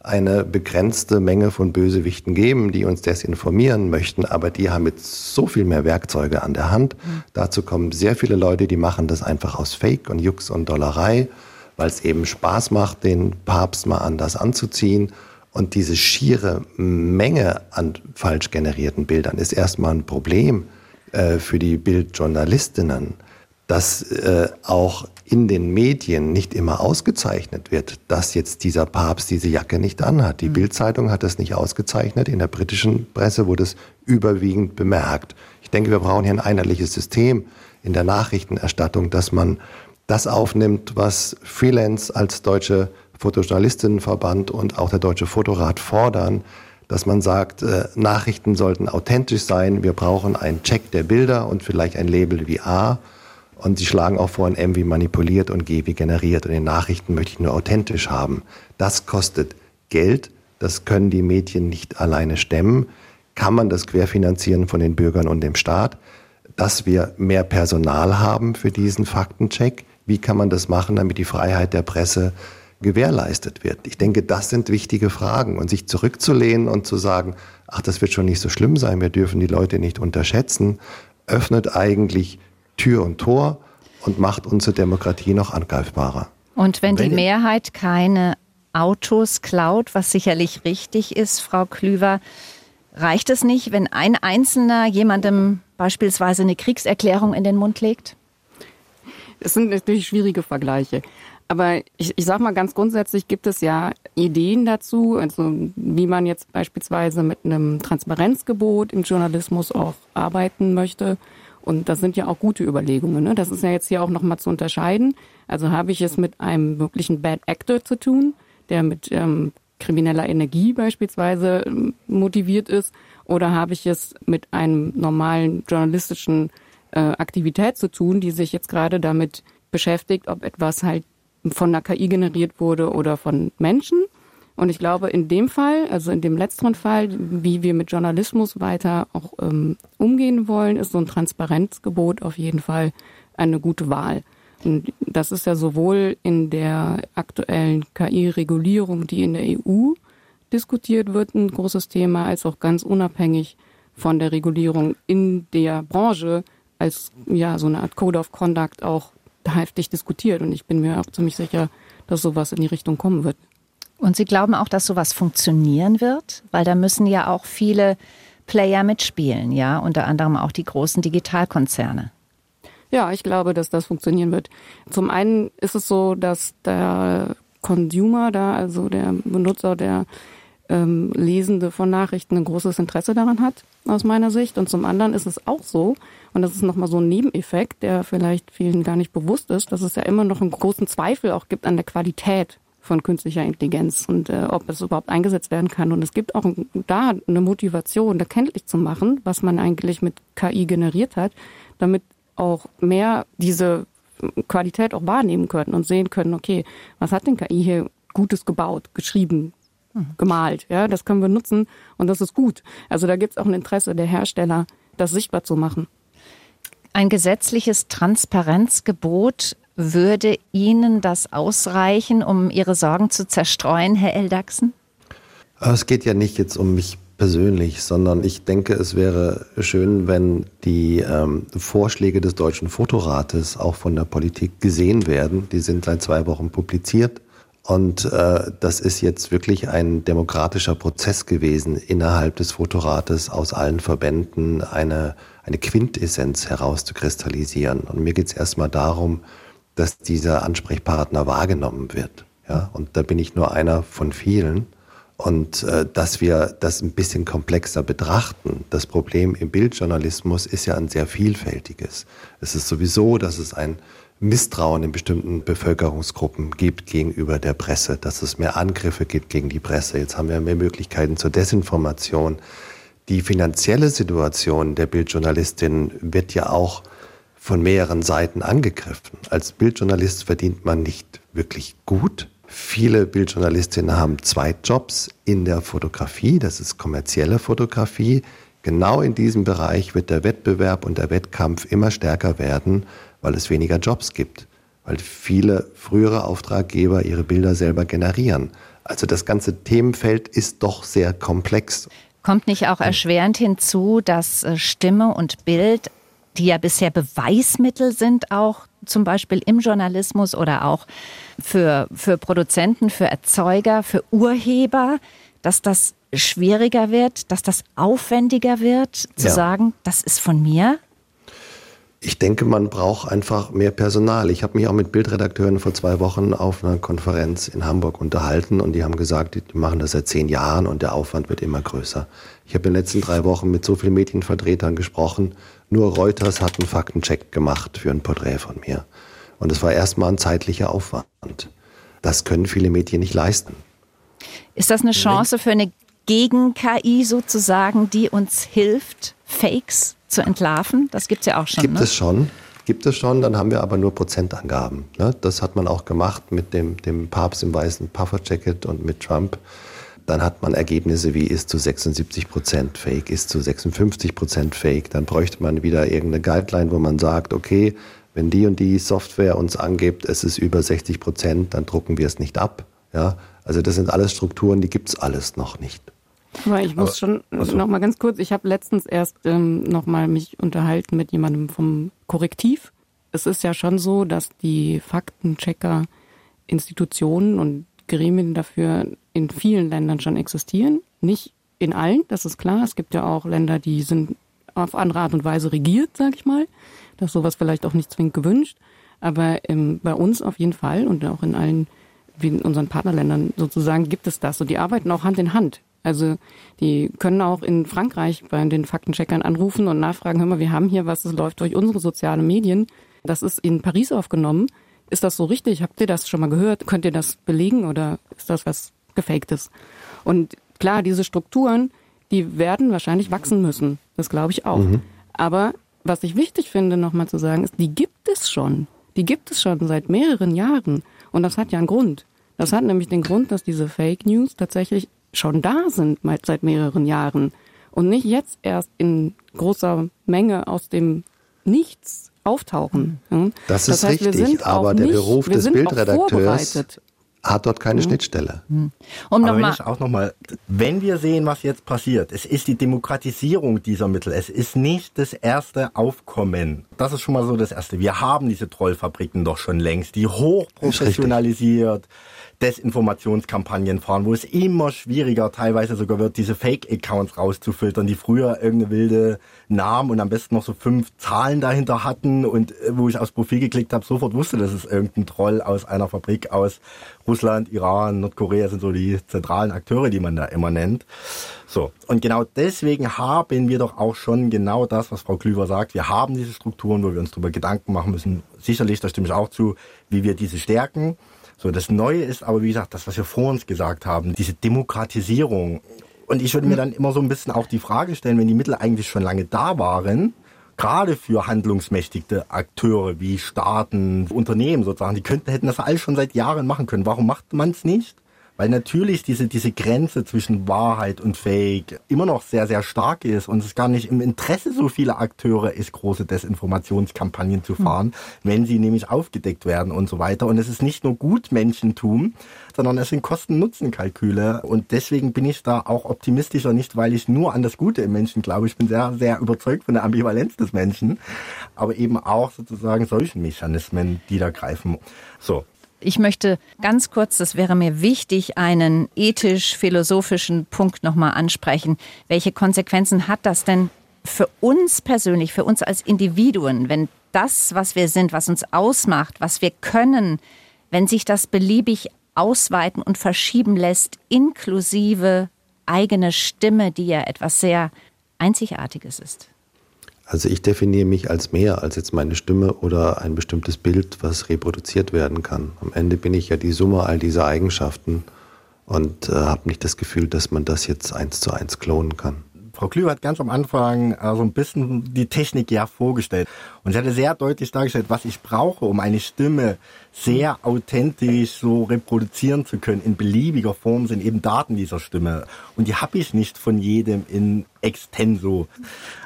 eine begrenzte Menge von Bösewichten geben, die uns desinformieren möchten, aber die haben jetzt so viel mehr Werkzeuge an der Hand. Mhm. Dazu kommen sehr viele Leute, die machen das einfach aus Fake und Jux und Dollerei, weil es eben Spaß macht, den Papst mal anders anzuziehen. Und diese schiere Menge an falsch generierten Bildern ist erstmal ein Problem äh, für die Bildjournalistinnen, dass äh, auch in den Medien nicht immer ausgezeichnet wird, dass jetzt dieser Papst diese Jacke nicht anhat. Die mhm. Bildzeitung hat das nicht ausgezeichnet. In der britischen Presse wurde es überwiegend bemerkt. Ich denke, wir brauchen hier ein einheitliches System in der Nachrichtenerstattung, dass man das aufnimmt, was Freelance als deutsche Fotojournalistinnenverband und auch der Deutsche Fotorat fordern, dass man sagt, äh, Nachrichten sollten authentisch sein, wir brauchen einen Check der Bilder und vielleicht ein Label wie A und sie schlagen auch vor ein M wie manipuliert und G wie generiert. Und in Nachrichten möchte ich nur authentisch haben. Das kostet Geld. Das können die Medien nicht alleine stemmen. Kann man das querfinanzieren von den Bürgern und dem Staat? Dass wir mehr Personal haben für diesen Faktencheck. Wie kann man das machen, damit die Freiheit der Presse gewährleistet wird? Ich denke, das sind wichtige Fragen. Und sich zurückzulehnen und zu sagen, ach, das wird schon nicht so schlimm sein, wir dürfen die Leute nicht unterschätzen, öffnet eigentlich Tür und Tor und macht unsere Demokratie noch angreifbarer. Und wenn, wenn die Mehrheit keine Autos klaut, was sicherlich richtig ist, Frau Klüver, reicht es nicht, wenn ein Einzelner jemandem beispielsweise eine Kriegserklärung in den Mund legt? Es sind natürlich schwierige Vergleiche. Aber ich, ich sage mal ganz grundsätzlich gibt es ja Ideen dazu, also wie man jetzt beispielsweise mit einem Transparenzgebot im Journalismus auch arbeiten möchte. Und das sind ja auch gute Überlegungen. Ne? Das ist ja jetzt hier auch nochmal zu unterscheiden. Also habe ich es mit einem wirklichen Bad Actor zu tun, der mit ähm, krimineller Energie beispielsweise ähm, motiviert ist, oder habe ich es mit einem normalen journalistischen äh, Aktivität zu tun, die sich jetzt gerade damit beschäftigt, ob etwas halt von der KI generiert wurde oder von Menschen. Und ich glaube, in dem Fall, also in dem letzteren Fall, wie wir mit Journalismus weiter auch ähm, umgehen wollen, ist so ein Transparenzgebot auf jeden Fall eine gute Wahl. Und das ist ja sowohl in der aktuellen KI-Regulierung, die in der EU diskutiert wird, ein großes Thema, als auch ganz unabhängig von der Regulierung in der Branche als ja so eine Art Code of Conduct auch heftig diskutiert. Und ich bin mir auch ziemlich sicher, dass sowas in die Richtung kommen wird. Und Sie glauben auch, dass sowas funktionieren wird? Weil da müssen ja auch viele Player mitspielen, ja, unter anderem auch die großen Digitalkonzerne. Ja, ich glaube, dass das funktionieren wird. Zum einen ist es so, dass der Consumer da, also der Benutzer, der ähm, Lesende von Nachrichten ein großes Interesse daran hat, aus meiner Sicht. Und zum anderen ist es auch so, und das ist nochmal so ein Nebeneffekt, der vielleicht vielen gar nicht bewusst ist, dass es ja immer noch einen großen Zweifel auch gibt an der Qualität von künstlicher Intelligenz und äh, ob es überhaupt eingesetzt werden kann. Und es gibt auch da eine Motivation, erkenntlich zu machen, was man eigentlich mit KI generiert hat, damit auch mehr diese Qualität auch wahrnehmen können und sehen können, okay, was hat denn KI hier Gutes gebaut, geschrieben, mhm. gemalt. Ja, das können wir nutzen und das ist gut. Also da gibt es auch ein Interesse der Hersteller, das sichtbar zu machen. Ein gesetzliches Transparenzgebot würde Ihnen das ausreichen, um Ihre Sorgen zu zerstreuen, Herr Eldachsen? Es geht ja nicht jetzt um mich persönlich, sondern ich denke, es wäre schön, wenn die ähm, Vorschläge des Deutschen Fotorates auch von der Politik gesehen werden. Die sind seit zwei Wochen publiziert. Und äh, das ist jetzt wirklich ein demokratischer Prozess gewesen, innerhalb des Fotorates aus allen Verbänden eine, eine Quintessenz herauszukristallisieren. Und mir geht es erstmal darum, dass dieser Ansprechpartner wahrgenommen wird. Ja, und da bin ich nur einer von vielen. Und äh, dass wir das ein bisschen komplexer betrachten. Das Problem im Bildjournalismus ist ja ein sehr vielfältiges. Es ist sowieso, dass es ein Misstrauen in bestimmten Bevölkerungsgruppen gibt gegenüber der Presse, dass es mehr Angriffe gibt gegen die Presse. Jetzt haben wir mehr Möglichkeiten zur Desinformation. Die finanzielle Situation der Bildjournalistin wird ja auch von mehreren Seiten angegriffen. Als Bildjournalist verdient man nicht wirklich gut. Viele Bildjournalistinnen haben zwei Jobs in der Fotografie, das ist kommerzielle Fotografie. Genau in diesem Bereich wird der Wettbewerb und der Wettkampf immer stärker werden, weil es weniger Jobs gibt. weil viele frühere Auftraggeber ihre Bilder selber generieren. Also das ganze Themenfeld ist doch sehr komplex. Kommt nicht auch erschwerend hinzu, dass äh, Stimme und Bild, die ja bisher Beweismittel sind, auch zum Beispiel im Journalismus oder auch für, für Produzenten, für Erzeuger, für Urheber, dass das schwieriger wird, dass das aufwendiger wird, zu ja. sagen, das ist von mir? Ich denke, man braucht einfach mehr Personal. Ich habe mich auch mit Bildredakteuren vor zwei Wochen auf einer Konferenz in Hamburg unterhalten und die haben gesagt, die machen das seit zehn Jahren und der Aufwand wird immer größer. Ich habe in den letzten drei Wochen mit so vielen Medienvertretern gesprochen. Nur Reuters hat einen Faktencheck gemacht für ein Porträt von mir. Und es war erstmal ein zeitlicher Aufwand. Das können viele Medien nicht leisten. Ist das eine Chance für eine Gegen-KI sozusagen, die uns hilft, Fakes zu entlarven? Das gibt es ja auch schon. Gibt ne? es schon. Gibt es schon, dann haben wir aber nur Prozentangaben. Ne? Das hat man auch gemacht mit dem, dem Papst im weißen Pufferjacket und mit Trump. Dann hat man Ergebnisse wie ist zu 76 Prozent Fake, ist zu 56 Prozent Fake. Dann bräuchte man wieder irgendeine Guideline, wo man sagt, okay, wenn die und die Software uns angibt, es ist über 60 Prozent, dann drucken wir es nicht ab. Ja, also das sind alles Strukturen, die gibt es alles noch nicht. Aber ich muss Aber, schon also. noch mal ganz kurz, ich habe letztens erst ähm, noch mal mich unterhalten mit jemandem vom Korrektiv. Es ist ja schon so, dass die Faktenchecker Institutionen und Gremien dafür in vielen Ländern schon existieren. Nicht in allen, das ist klar. Es gibt ja auch Länder, die sind auf andere Art und Weise regiert, sag ich mal. Das ist sowas vielleicht auch nicht zwingend gewünscht. Aber ähm, bei uns auf jeden Fall und auch in allen, wie in unseren Partnerländern sozusagen, gibt es das. Und die arbeiten auch Hand in Hand. Also die können auch in Frankreich bei den Faktencheckern anrufen und nachfragen, hör mal, wir haben hier was, das läuft durch unsere sozialen Medien. Das ist in Paris aufgenommen. Ist das so richtig? Habt ihr das schon mal gehört? Könnt ihr das belegen oder ist das was Gefaktes? Und klar, diese Strukturen, die werden wahrscheinlich wachsen müssen. Das glaube ich auch. Mhm. Aber was ich wichtig finde, nochmal zu sagen, ist, die gibt es schon. Die gibt es schon seit mehreren Jahren. Und das hat ja einen Grund. Das hat nämlich den Grund, dass diese Fake News tatsächlich schon da sind seit mehreren Jahren und nicht jetzt erst in großer Menge aus dem Nichts auftauchen. Das, das ist heißt, richtig, aber der Beruf des Bildredakteurs hat dort keine hm. Schnittstelle. Hm. Um Aber wenn ich auch noch mal, wenn wir sehen, was jetzt passiert, es ist die Demokratisierung dieser Mittel. Es ist nicht das erste Aufkommen. Das ist schon mal so das erste. Wir haben diese Trollfabriken doch schon längst, die hochprofessionalisiert Desinformationskampagnen fahren, wo es immer schwieriger teilweise sogar wird, diese Fake-Accounts rauszufiltern, die früher irgendeine wilde Namen und am besten noch so fünf Zahlen dahinter hatten und äh, wo ich aufs Profil geklickt habe, sofort wusste, dass es irgendein Troll aus einer Fabrik aus Russland, Iran, Nordkorea sind so die zentralen Akteure, die man da immer nennt. So. Und genau deswegen haben wir doch auch schon genau das, was Frau Klüver sagt. Wir haben diese Strukturen, wo wir uns darüber Gedanken machen müssen. Sicherlich, da stimme ich auch zu, wie wir diese stärken. So, das Neue ist aber, wie gesagt, das, was wir vor uns gesagt haben, diese Demokratisierung. Und ich würde mir dann immer so ein bisschen auch die Frage stellen, wenn die Mittel eigentlich schon lange da waren, gerade für handlungsmächtige Akteure wie Staaten, Unternehmen sozusagen, die könnten, hätten das alles schon seit Jahren machen können. Warum macht man es nicht? Weil natürlich diese, diese Grenze zwischen Wahrheit und Fake immer noch sehr, sehr stark ist und es gar nicht im Interesse so vieler Akteure ist, große Desinformationskampagnen zu fahren, mhm. wenn sie nämlich aufgedeckt werden und so weiter. Und es ist nicht nur Gutmenschentum, sondern es sind Kosten-Nutzen-Kalküle. Und deswegen bin ich da auch optimistischer, nicht weil ich nur an das Gute im Menschen glaube. Ich bin sehr, sehr überzeugt von der Ambivalenz des Menschen, aber eben auch sozusagen solchen Mechanismen, die da greifen. So, ich möchte ganz kurz, das wäre mir wichtig, einen ethisch-philosophischen Punkt nochmal ansprechen. Welche Konsequenzen hat das denn für uns persönlich, für uns als Individuen, wenn das, was wir sind, was uns ausmacht, was wir können, wenn sich das beliebig ausweiten und verschieben lässt, inklusive eigene Stimme, die ja etwas sehr Einzigartiges ist? Also ich definiere mich als mehr als jetzt meine Stimme oder ein bestimmtes Bild, was reproduziert werden kann. Am Ende bin ich ja die Summe all dieser Eigenschaften und äh, habe nicht das Gefühl, dass man das jetzt eins zu eins klonen kann. Frau Klüver hat ganz am Anfang äh, so ein bisschen die Technik ja vorgestellt. Und sie hatte sehr deutlich dargestellt, was ich brauche, um eine Stimme sehr authentisch so reproduzieren zu können. In beliebiger Form sind eben Daten dieser Stimme. Und die habe ich nicht von jedem in extenso.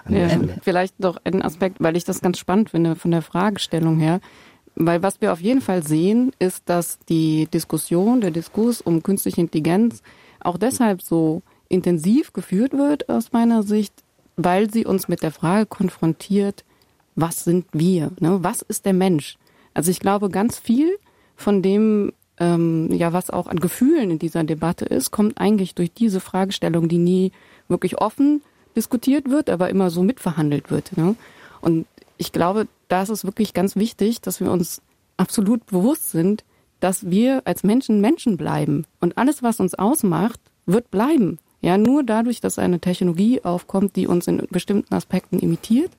Ja, vielleicht noch ein Aspekt, weil ich das ganz spannend finde von der Fragestellung her. Weil was wir auf jeden Fall sehen, ist, dass die Diskussion, der Diskurs um künstliche Intelligenz auch deshalb so intensiv geführt wird aus meiner Sicht, weil sie uns mit der Frage konfrontiert, was sind wir? Ne? Was ist der Mensch? Also ich glaube, ganz viel von dem, ähm, ja, was auch an Gefühlen in dieser Debatte ist, kommt eigentlich durch diese Fragestellung, die nie wirklich offen diskutiert wird, aber immer so mitverhandelt wird. Ne? Und ich glaube, da ist es wirklich ganz wichtig, dass wir uns absolut bewusst sind, dass wir als Menschen Menschen bleiben. Und alles, was uns ausmacht, wird bleiben. Ja, nur dadurch, dass eine Technologie aufkommt, die uns in bestimmten Aspekten imitiert,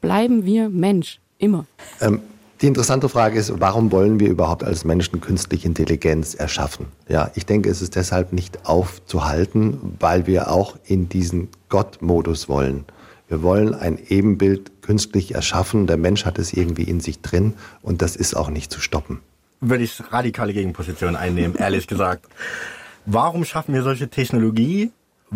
bleiben wir Mensch. Immer. Ähm, die interessante Frage ist, warum wollen wir überhaupt als Menschen künstliche Intelligenz erschaffen? Ja, ich denke, es ist deshalb nicht aufzuhalten, weil wir auch in diesen Gott-Modus wollen. Wir wollen ein Ebenbild künstlich erschaffen. Der Mensch hat es irgendwie in sich drin und das ist auch nicht zu stoppen. Würde ich radikale Gegenposition einnehmen, ehrlich gesagt. Warum schaffen wir solche Technologie?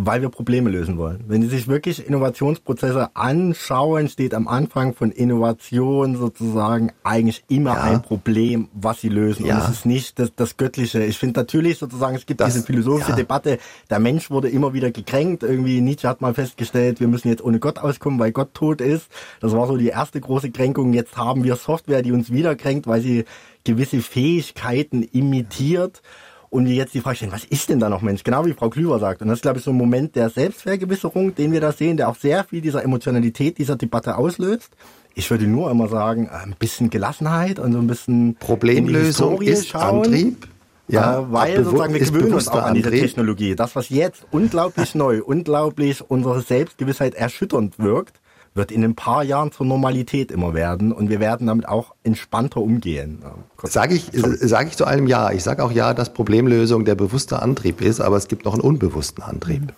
Weil wir Probleme lösen wollen. Wenn Sie sich wirklich Innovationsprozesse anschauen, steht am Anfang von Innovation sozusagen eigentlich immer ja. ein Problem, was Sie lösen. Ja. Und es ist nicht das, das Göttliche. Ich finde natürlich sozusagen, es gibt das, diese philosophische ja. Debatte, der Mensch wurde immer wieder gekränkt. Irgendwie Nietzsche hat mal festgestellt, wir müssen jetzt ohne Gott auskommen, weil Gott tot ist. Das war so die erste große Kränkung. Jetzt haben wir Software, die uns wieder kränkt, weil sie gewisse Fähigkeiten imitiert. Und wir jetzt die Frage stellen, was ist denn da noch Mensch? Genau wie Frau Klüver sagt. Und das ist, glaube ich, so ein Moment der Selbstvergewisserung, den wir da sehen, der auch sehr viel dieser Emotionalität dieser Debatte auslöst. Ich würde nur immer sagen, ein bisschen Gelassenheit und so ein bisschen Problemlösung ist schauen. Antrieb. Ja, äh, weil sozusagen wir gewöhnen uns auch an diese Technologie. Das, was jetzt unglaublich neu, unglaublich unsere Selbstgewissheit erschütternd wirkt, wird in ein paar Jahren zur Normalität immer werden und wir werden damit auch entspannter umgehen. Sage ich, sag ich zu einem Ja. Ich sage auch Ja, dass Problemlösung der bewusste Antrieb ist, aber es gibt noch einen unbewussten Antrieb.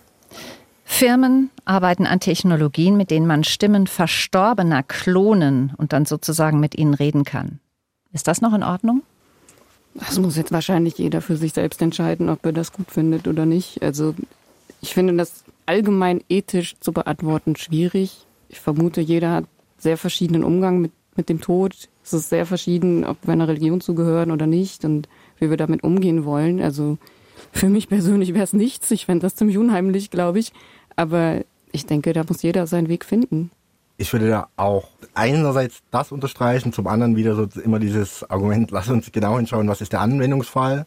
Firmen arbeiten an Technologien, mit denen man Stimmen Verstorbener klonen und dann sozusagen mit ihnen reden kann. Ist das noch in Ordnung? Das muss jetzt wahrscheinlich jeder für sich selbst entscheiden, ob er das gut findet oder nicht. Also ich finde das allgemein ethisch zu beantworten schwierig ich vermute, jeder hat sehr verschiedenen Umgang mit, mit dem Tod. Es ist sehr verschieden, ob wir einer Religion zugehören oder nicht und wie wir damit umgehen wollen. Also für mich persönlich wäre es nichts. Ich fände das ziemlich unheimlich, glaube ich. Aber ich denke, da muss jeder seinen Weg finden. Ich würde da auch einerseits das unterstreichen, zum anderen wieder so immer dieses Argument, lass uns genau hinschauen, was ist der Anwendungsfall.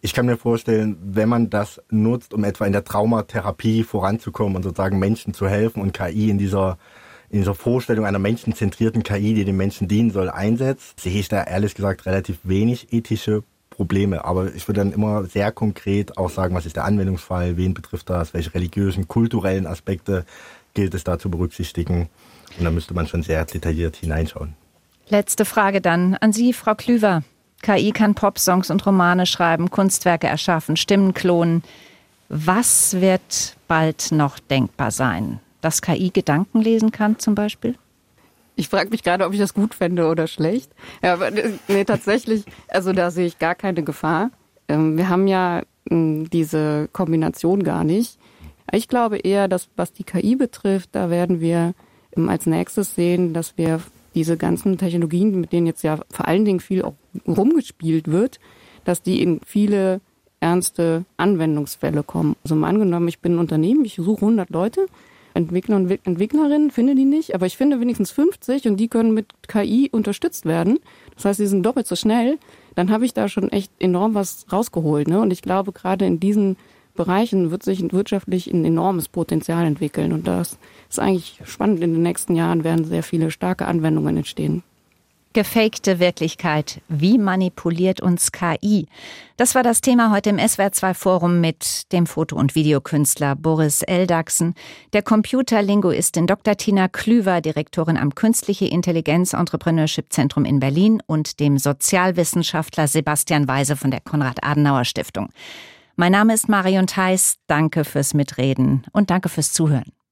Ich kann mir vorstellen, wenn man das nutzt, um etwa in der Traumatherapie voranzukommen und sozusagen Menschen zu helfen und KI in dieser in dieser Vorstellung einer menschenzentrierten KI, die dem Menschen dienen soll, einsetzt, sehe ich da ehrlich gesagt relativ wenig ethische Probleme. Aber ich würde dann immer sehr konkret auch sagen, was ist der Anwendungsfall, wen betrifft das, welche religiösen, kulturellen Aspekte gilt es da zu berücksichtigen. Und da müsste man schon sehr detailliert hineinschauen. Letzte Frage dann an Sie, Frau Klüver. KI kann Popsongs und Romane schreiben, Kunstwerke erschaffen, Stimmen klonen. Was wird bald noch denkbar sein? Dass KI Gedanken lesen kann zum Beispiel? Ich frage mich gerade, ob ich das gut fände oder schlecht. Ja, aber äh, nee, tatsächlich, also da sehe ich gar keine Gefahr. Ähm, wir haben ja hm, diese Kombination gar nicht. Ich glaube eher, dass was die KI betrifft, da werden wir ähm, als nächstes sehen, dass wir diese ganzen Technologien, mit denen jetzt ja vor allen Dingen viel auch rumgespielt wird, dass die in viele ernste Anwendungsfälle kommen. Also mal angenommen, ich bin ein Unternehmen, ich suche 100 Leute Entwickler und Entwicklerinnen, finde die nicht, aber ich finde wenigstens 50 und die können mit KI unterstützt werden. Das heißt, sie sind doppelt so schnell. Dann habe ich da schon echt enorm was rausgeholt. Ne? Und ich glaube, gerade in diesen Bereichen wird sich wirtschaftlich ein enormes Potenzial entwickeln. Und das ist eigentlich spannend. In den nächsten Jahren werden sehr viele starke Anwendungen entstehen. Gefakte Wirklichkeit. Wie manipuliert uns KI? Das war das Thema heute im SWR2 Forum mit dem Foto- und Videokünstler Boris Eldachsen, der Computerlinguistin Dr. Tina Klüver, Direktorin am Künstliche Intelligenz Entrepreneurship Zentrum in Berlin und dem Sozialwissenschaftler Sebastian Weise von der Konrad-Adenauer Stiftung. Mein Name ist Marion Theis. Danke fürs Mitreden und danke fürs Zuhören.